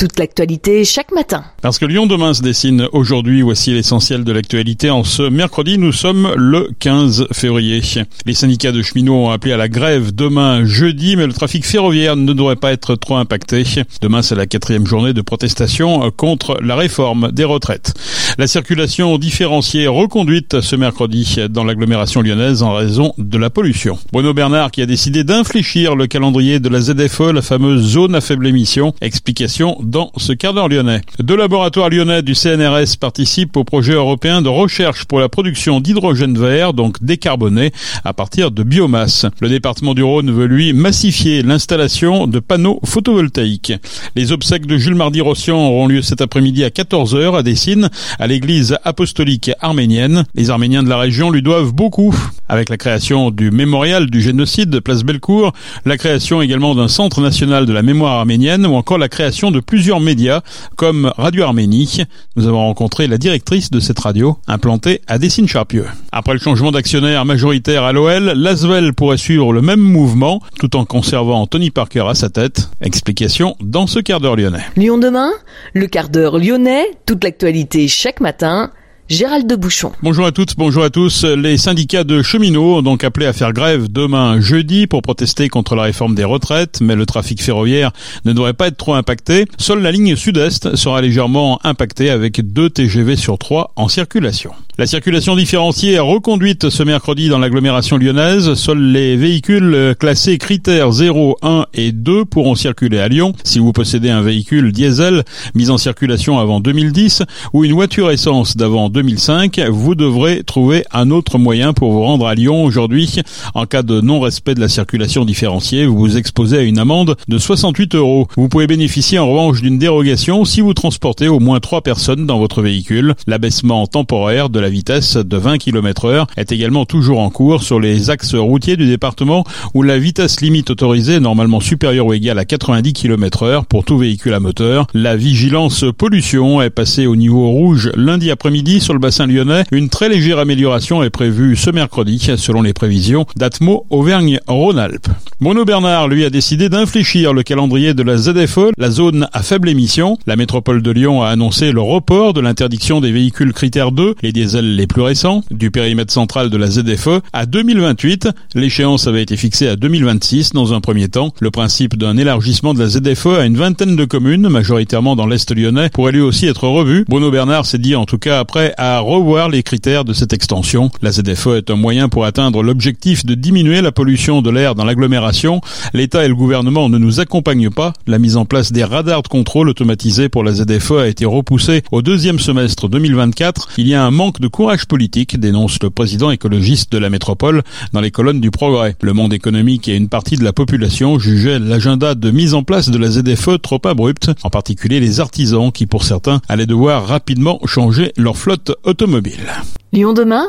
toute l'actualité chaque matin. Parce que Lyon demain se dessine aujourd'hui, voici l'essentiel de l'actualité. En ce mercredi, nous sommes le 15 février. Les syndicats de cheminots ont appelé à la grève demain jeudi, mais le trafic ferroviaire ne devrait pas être trop impacté. Demain, c'est la quatrième journée de protestation contre la réforme des retraites. La circulation différenciée reconduite ce mercredi dans l'agglomération lyonnaise en raison de la pollution. Bruno Bernard qui a décidé d'infléchir le calendrier de la ZFE, la fameuse zone à faible émission. Explication dans ce quart lyonnais. Deux laboratoires lyonnais du CNRS participent au projet européen de recherche pour la production d'hydrogène vert, donc décarboné, à partir de biomasse. Le département du Rhône veut lui massifier l'installation de panneaux photovoltaïques. Les obsèques de Jules Mardy-Rossian auront lieu cet après-midi à 14h à Dessines, à l'église apostolique arménienne. Les Arméniens de la région lui doivent beaucoup, avec la création du mémorial du génocide de Place Bellecour, la création également d'un centre national de la mémoire arménienne ou encore la création de plusieurs plusieurs médias comme Radio Arménie. Nous avons rencontré la directrice de cette radio implantée à Dessines-Charpieu. Après le changement d'actionnaire majoritaire à l'OL, l'Asvel pourrait suivre le même mouvement tout en conservant Tony Parker à sa tête. Explication dans ce quart d'heure lyonnais. Lyon demain, le quart d'heure lyonnais, toute l'actualité chaque matin Gérald de Bouchon. Bonjour à toutes, bonjour à tous. Les syndicats de cheminots ont donc appelé à faire grève demain jeudi pour protester contre la réforme des retraites, mais le trafic ferroviaire ne devrait pas être trop impacté. Seule la ligne sud-est sera légèrement impactée avec deux TGV sur trois en circulation. La circulation différenciée est reconduite ce mercredi dans l'agglomération lyonnaise. Seuls les véhicules classés critères 0, 1 et 2 pourront circuler à Lyon. Si vous possédez un véhicule diesel mis en circulation avant 2010 ou une voiture essence d'avant 2005, vous devrez trouver un autre moyen pour vous rendre à Lyon aujourd'hui. En cas de non-respect de la circulation différenciée, vous vous exposez à une amende de 68 euros. Vous pouvez bénéficier en revanche d'une dérogation si vous transportez au moins 3 personnes dans votre véhicule. L'abaissement temporaire de la vitesse de 20 km heure est également toujours en cours sur les axes routiers du département où la vitesse limite autorisée est normalement supérieure ou égale à 90 km heure pour tout véhicule à moteur. La vigilance pollution est passée au niveau rouge lundi après-midi sur le bassin lyonnais. Une très légère amélioration est prévue ce mercredi selon les prévisions d'Atmo Auvergne-Rhône-Alpes. Bruno Bernard, lui, a décidé d'infléchir le calendrier de la ZFE, la zone à faible émission. La métropole de Lyon a annoncé le report de l'interdiction des véhicules critères 2, les diesels les plus récents, du périmètre central de la ZFE à 2028. L'échéance avait été fixée à 2026 dans un premier temps. Le principe d'un élargissement de la ZFE à une vingtaine de communes, majoritairement dans l'Est lyonnais, pourrait lui aussi être revu. Bruno Bernard s'est dit en tout cas après à revoir les critères de cette extension. La ZFE est un moyen pour atteindre l'objectif de diminuer la pollution de l'air dans l'agglomération. L'État et le gouvernement ne nous accompagnent pas. La mise en place des radars de contrôle automatisés pour la ZFE a été repoussée au deuxième semestre 2024. Il y a un manque de courage politique, dénonce le président écologiste de la métropole dans les colonnes du Progrès. Le monde économique et une partie de la population jugeaient l'agenda de mise en place de la ZFE trop abrupt, en particulier les artisans qui pour certains allaient devoir rapidement changer leur flotte automobile. Lyon demain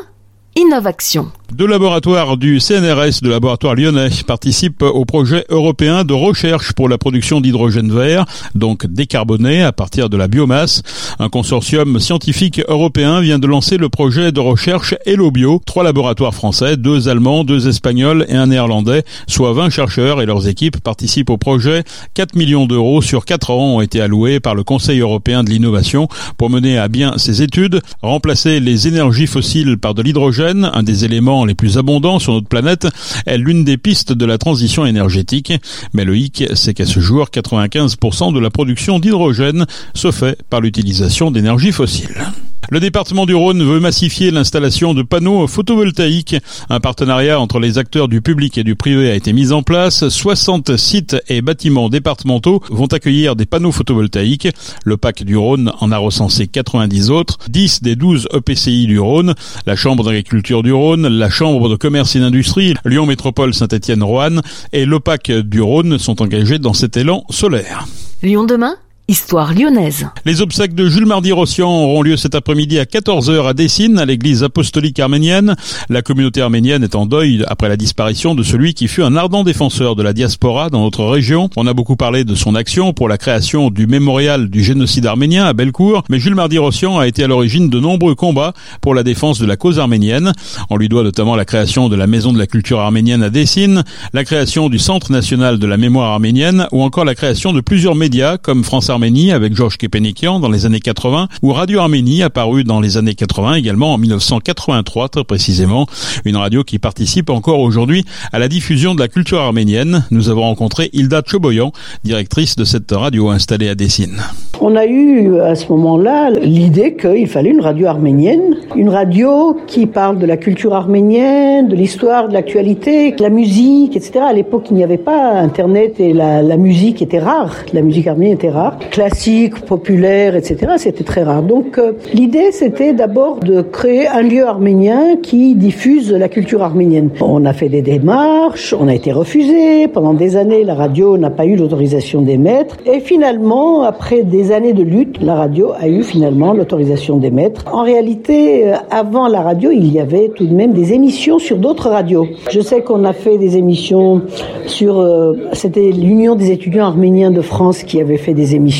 Innovation. Deux laboratoires du CNRS, de laboratoire lyonnais, participent au projet européen de recherche pour la production d'hydrogène vert, donc décarboné à partir de la biomasse. Un consortium scientifique européen vient de lancer le projet de recherche HelloBio. Trois laboratoires français, deux allemands, deux espagnols et un néerlandais, soit 20 chercheurs et leurs équipes participent au projet. 4 millions d'euros sur 4 ans ont été alloués par le Conseil européen de l'innovation pour mener à bien ces études, remplacer les énergies fossiles par de l'hydrogène, un des éléments les plus abondants sur notre planète, est l'une des pistes de la transition énergétique. Mais le hic, c'est qu'à ce jour, 95% de la production d'hydrogène se fait par l'utilisation d'énergie fossiles. Le département du Rhône veut massifier l'installation de panneaux photovoltaïques. Un partenariat entre les acteurs du public et du privé a été mis en place. 60 sites et bâtiments départementaux vont accueillir des panneaux photovoltaïques. Le PAC du Rhône en a recensé 90 autres, 10 des 12 EPCI du Rhône, la Chambre d'agriculture du Rhône, la Chambre de commerce et d'industrie, Lyon Métropole Saint-Étienne-Roanne et l'OPAC du Rhône sont engagés dans cet élan solaire. Lyon demain? Histoire lyonnaise. Les obsèques de Jules Mardy-Rossian auront lieu cet après-midi à 14h à Dessine, à l'église apostolique arménienne. La communauté arménienne est en deuil après la disparition de celui qui fut un ardent défenseur de la diaspora dans notre région. On a beaucoup parlé de son action pour la création du mémorial du génocide arménien à Bellecour, mais Jules Mardy-Rossian a été à l'origine de nombreux combats pour la défense de la cause arménienne. On lui doit notamment la création de la Maison de la culture arménienne à Dessine, la création du Centre national de la mémoire arménienne ou encore la création de plusieurs médias comme France Arménie avec Georges Kepenikian dans les années 80 ou Radio Arménie apparu dans les années 80 également en 1983 très précisément. Une radio qui participe encore aujourd'hui à la diffusion de la culture arménienne. Nous avons rencontré Hilda Choboyan, directrice de cette radio installée à Dessine. On a eu à ce moment-là l'idée qu'il fallait une radio arménienne, une radio qui parle de la culture arménienne, de l'histoire, de l'actualité, de la musique, etc. À l'époque, il n'y avait pas Internet et la, la musique était rare. La musique arménienne était rare. Classique, populaire, etc. C'était très rare. Donc euh, l'idée, c'était d'abord de créer un lieu arménien qui diffuse la culture arménienne. On a fait des démarches, on a été refusé. Pendant des années, la radio n'a pas eu l'autorisation d'émettre. Et finalement, après des années de lutte, la radio a eu finalement l'autorisation d'émettre. En réalité, euh, avant la radio, il y avait tout de même des émissions sur d'autres radios. Je sais qu'on a fait des émissions sur, euh, c'était l'Union des étudiants arméniens de France qui avait fait des émissions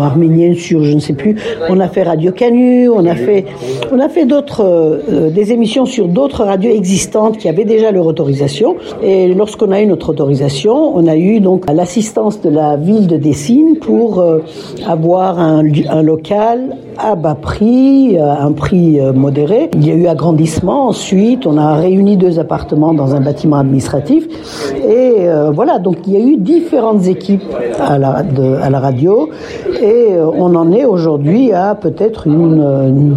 arméniennes sur, je ne sais plus, on a fait Radio Canu, on a fait, on a fait d'autres, euh, des émissions sur d'autres radios existantes qui avaient déjà leur autorisation. Et lorsqu'on a eu notre autorisation, on a eu donc l'assistance de la ville de Dessine pour euh, avoir un, local à bas prix, euh, un prix euh, modéré. Il y a eu agrandissement. Ensuite, on a réuni deux appartements dans un bâtiment administratif. Et euh, voilà, donc il y a eu différentes équipes à à la radio. Et euh, on en est aujourd'hui à peut-être une, une,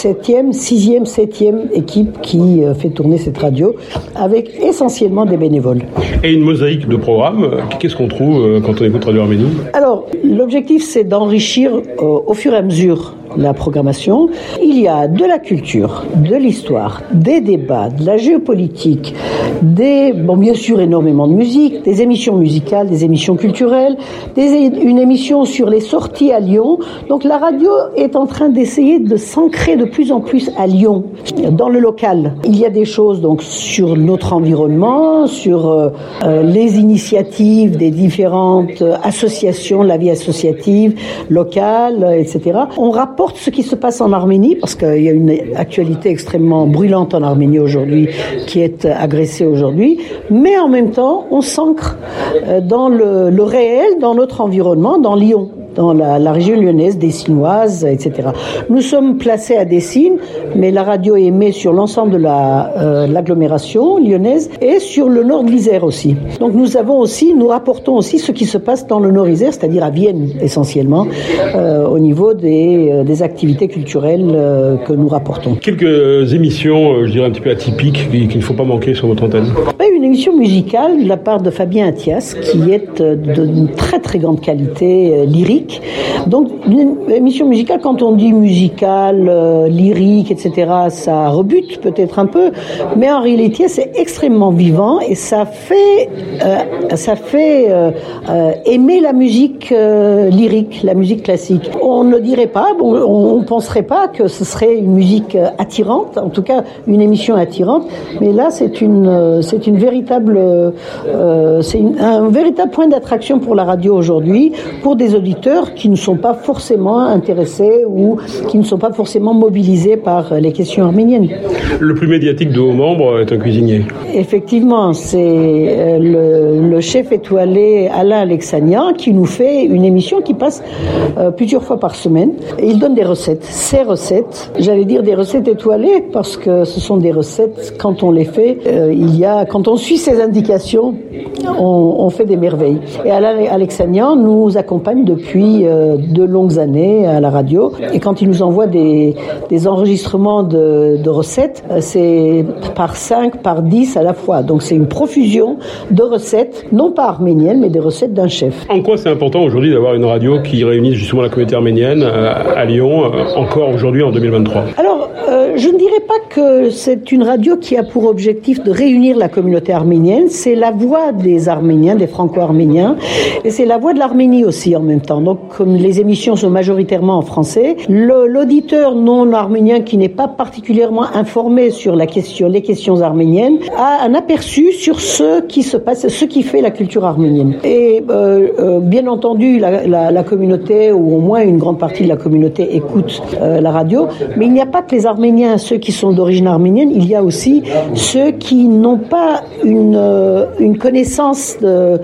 septième, sixième, septième équipe qui euh, fait tourner cette radio avec essentiellement des bénévoles. Et une mosaïque de programmes. Qu'est-ce qu'on trouve quand on écoute Radio Arménie? Alors, l'objectif, c'est d'enrichir au fur et à mesure la programmation. Il y a de la culture, de l'histoire, des débats, de la géopolitique, des, bon, bien sûr, énormément de musique, des émissions musicales, des émissions culturelles, des, une émission sur les sorties à Lyon. Donc la radio est en train d'essayer de s'ancrer de plus en plus à Lyon, dans le local. Il y a des choses donc sur notre environnement, sur euh, les initiatives des différentes associations, la vie associative locale, etc. On rapporte ce qui se passe en Arménie, parce qu'il y a une actualité extrêmement brûlante en Arménie aujourd'hui, qui est agressée aujourd'hui, mais en même temps, on s'ancre dans le réel, dans notre environnement, dans Lyon dans la, la, région lyonnaise, dessinoise, etc. Nous sommes placés à Dessine, mais la radio émet sur l'ensemble de l'agglomération la, euh, lyonnaise et sur le nord de l'Isère aussi. Donc nous avons aussi, nous rapportons aussi ce qui se passe dans le nord Isère, c'est-à-dire à Vienne essentiellement, euh, au niveau des, euh, des activités culturelles euh, que nous rapportons. Quelques émissions, je dirais un petit peu atypiques, qu'il ne faut pas manquer sur votre antenne. Une émission musicale de la part de Fabien Athias, qui est d'une très très grande qualité lyrique donc, une émission musicale, quand on dit musicale, euh, lyrique, etc., ça rebute peut-être un peu, mais en réalité, c'est extrêmement vivant et ça fait, euh, ça fait euh, aimer la musique lyrique, la musique classique. On ne dirait pas, on ne penserait pas que ce serait une musique attirante, en tout cas une émission attirante, mais là, c'est une, c'est une véritable, c'est un véritable point d'attraction pour la radio aujourd'hui, pour des auditeurs qui ne sont pas forcément intéressés ou qui ne sont pas forcément mobilisés par les questions arméniennes. Le plus médiatique de vos membres est un cuisinier. Effectivement, c'est le, le, chef étoilé Alain Alexanian qui nous fait une émission qui passe euh, plusieurs fois par semaine. Et il donne des recettes. Ces recettes, j'allais dire des recettes étoilées parce que ce sont des recettes, quand on les fait, euh, il y a, quand on suit ses indications, on, on fait des merveilles. Et Alain Alexanian nous accompagne depuis euh, de longues années à la radio. Et quand il nous envoie des, des enregistrements de, de recettes, euh, c'est par 5, par 10 à la fois. Donc c'est une profusion de recettes, non pas arméniennes, mais des recettes d'un chef. En quoi c'est important aujourd'hui d'avoir une radio qui réunit justement la communauté arménienne euh, à Lyon, encore aujourd'hui en 2023 Alors, euh, je ne dirais pas que c'est une radio qui a pour objectif de réunir la communauté arménienne. C'est la voix des Arméniens, des Franco-Arméniens, et c'est la voix de l'Arménie aussi en même temps. Donc, comme les émissions sont majoritairement en français, l'auditeur non arménien qui n'est pas particulièrement informé sur les questions arméniennes a un aperçu sur ce qui se passe, ce qui fait la culture arménienne. Et euh, euh, bien entendu, la, communauté ou au moins une grande partie de la communauté écoute euh, la radio, mais il n'y a pas que les Arméniens, ceux qui sont d'origine arménienne, il y a aussi ceux qui n'ont pas une, euh, une connaissance de,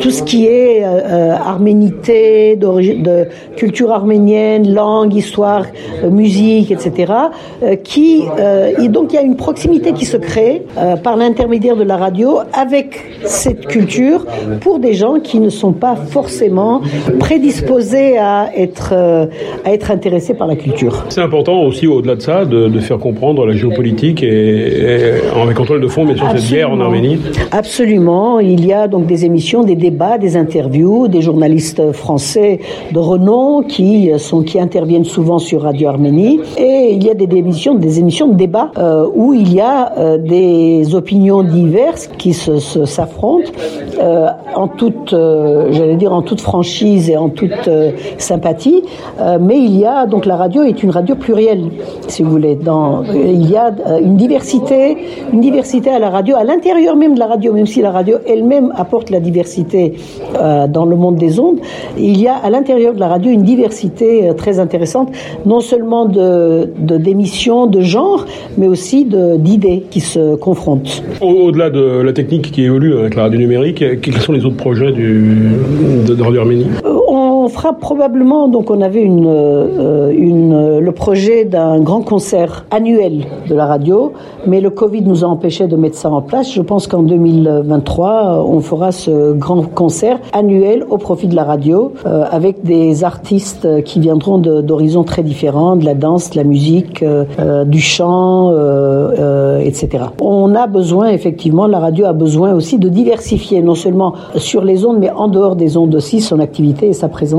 tout ce qui est euh, arménité, de culture arménienne, langue, histoire, musique, etc. qui et donc il y a une proximité qui se crée par l'intermédiaire de la radio avec cette culture pour des gens qui ne sont pas forcément prédisposés à être à être intéressés par la culture. C'est important aussi au-delà de ça de, faire comprendre la géopolitique et, et avec contrôle de fond mais sur Absolument. cette guerre en Arménie. Absolument, il y a donc des émissions, des débats, des interviews, des journalistes français de renom qui sont qui interviennent souvent sur Radio Arménie et il y a des, des émissions, des émissions de débat euh, où il y a euh, des opinions diverses qui se, s'affrontent euh, en toute, j'allais dire en toute franchise et en toute sympathie, mais il y a donc la radio est une radio plurielle, si vous voulez. Dans, il y a une diversité, une diversité à la radio, à l'intérieur même de la radio, même si la radio elle-même apporte la diversité dans le monde des ondes, il y a à l'intérieur de la radio une diversité très intéressante, non seulement de d'émissions, de, de genre, mais aussi d'idées qui se confrontent. Au-delà de la technique qui évolue avec la radio numérique, quels sont les autres projets du, de, de Radio Arménie? On fera probablement, donc on avait euh, une, le projet d'un grand concert annuel de la radio, mais le Covid nous a empêché de mettre ça en place. Je pense qu'en 2023, on fera ce grand concert annuel au profit de la radio, euh, avec des artistes qui viendront d'horizons très différents, de la danse, de la musique, euh, du chant, etc. On a besoin, effectivement, la radio a besoin aussi de diversifier, non seulement sur les ondes, mais en dehors des ondes aussi, son activité et sa présence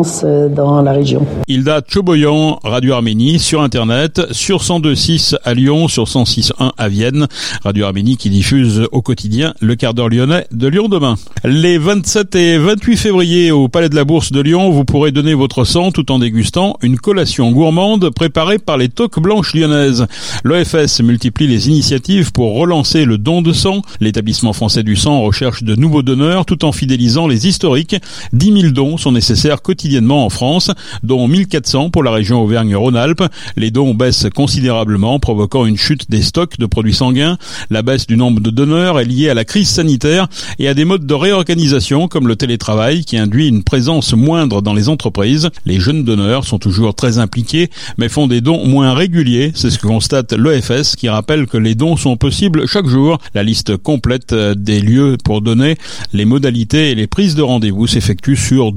dans la région. Hilda Choboyan, Radio Arménie, sur Internet, sur 102.6 à Lyon, sur 106.1 à Vienne. Radio Arménie qui diffuse au quotidien le quart d'heure lyonnais de Lyon demain. Les 27 et 28 février au Palais de la Bourse de Lyon, vous pourrez donner votre sang tout en dégustant une collation gourmande préparée par les toques blanches lyonnaises. L'OFS multiplie les initiatives pour relancer le don de sang. L'établissement français du sang recherche de nouveaux donneurs tout en fidélisant les historiques. 10 000 dons sont nécessaires quotidiennement en France, dont 1400 pour la région Auvergne-Rhône-Alpes. Les dons baissent considérablement, provoquant une chute des stocks de produits sanguins. La baisse du nombre de donneurs est liée à la crise sanitaire et à des modes de réorganisation comme le télétravail qui induit une présence moindre dans les entreprises. Les jeunes donneurs sont toujours très impliqués mais font des dons moins réguliers. C'est ce que constate l'OFS qui rappelle que les dons sont possibles chaque jour. La liste complète des lieux pour donner, les modalités et les prises de rendez-vous s'effectuent sur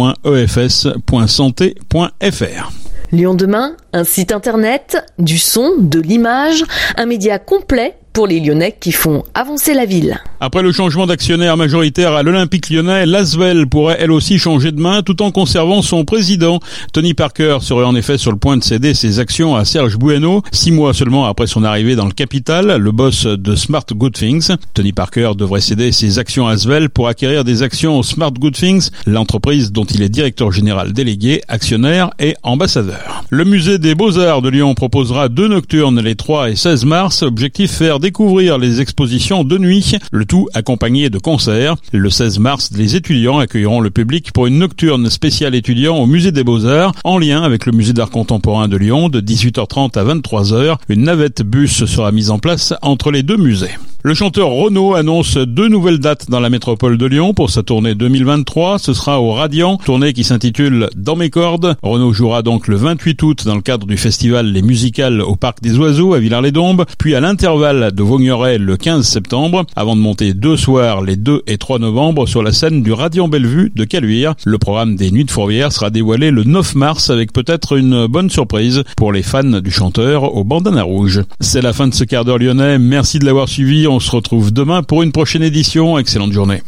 dondesang.efs.santé.fr. Lyon demain, un site internet, du son, de l'image, un média complet pour les Lyonnais qui font avancer la ville. Après le changement d'actionnaire majoritaire à l'Olympique lyonnais, l'Asvel pourrait elle aussi changer de main tout en conservant son président. Tony Parker serait en effet sur le point de céder ses actions à Serge Bueno, six mois seulement après son arrivée dans le capital, le boss de Smart Good Things. Tony Parker devrait céder ses actions à Asvel pour acquérir des actions Smart Good Things, l'entreprise dont il est directeur général délégué, actionnaire et ambassadeur. Le musée des Beaux-Arts de Lyon proposera deux nocturnes les 3 et 16 mars, objectif faire découvrir les expositions de nuit, le tout accompagné de concerts. Le 16 mars, les étudiants accueilleront le public pour une nocturne spéciale étudiant au musée des Beaux-Arts, en lien avec le musée d'art contemporain de Lyon, de 18h30 à 23h. Une navette bus sera mise en place entre les deux musées. Le chanteur Renaud annonce deux nouvelles dates dans la métropole de Lyon pour sa tournée 2023. Ce sera au Radiant, tournée qui s'intitule Dans mes cordes. Renaud jouera donc le 28 août dans le cadre du festival Les Musicales au Parc des Oiseaux à Villars-les-Dombes, puis à l'intervalle de Vaugneray le 15 septembre, avant de monter deux soirs les 2 et 3 novembre sur la scène du Radiant Bellevue de Caluire. Le programme des Nuits de Fourvière sera dévoilé le 9 mars avec peut-être une bonne surprise pour les fans du chanteur au bandana rouge. C'est la fin de ce quart d'heure lyonnais. Merci de l'avoir suivi. On se retrouve demain pour une prochaine édition. Excellente journée.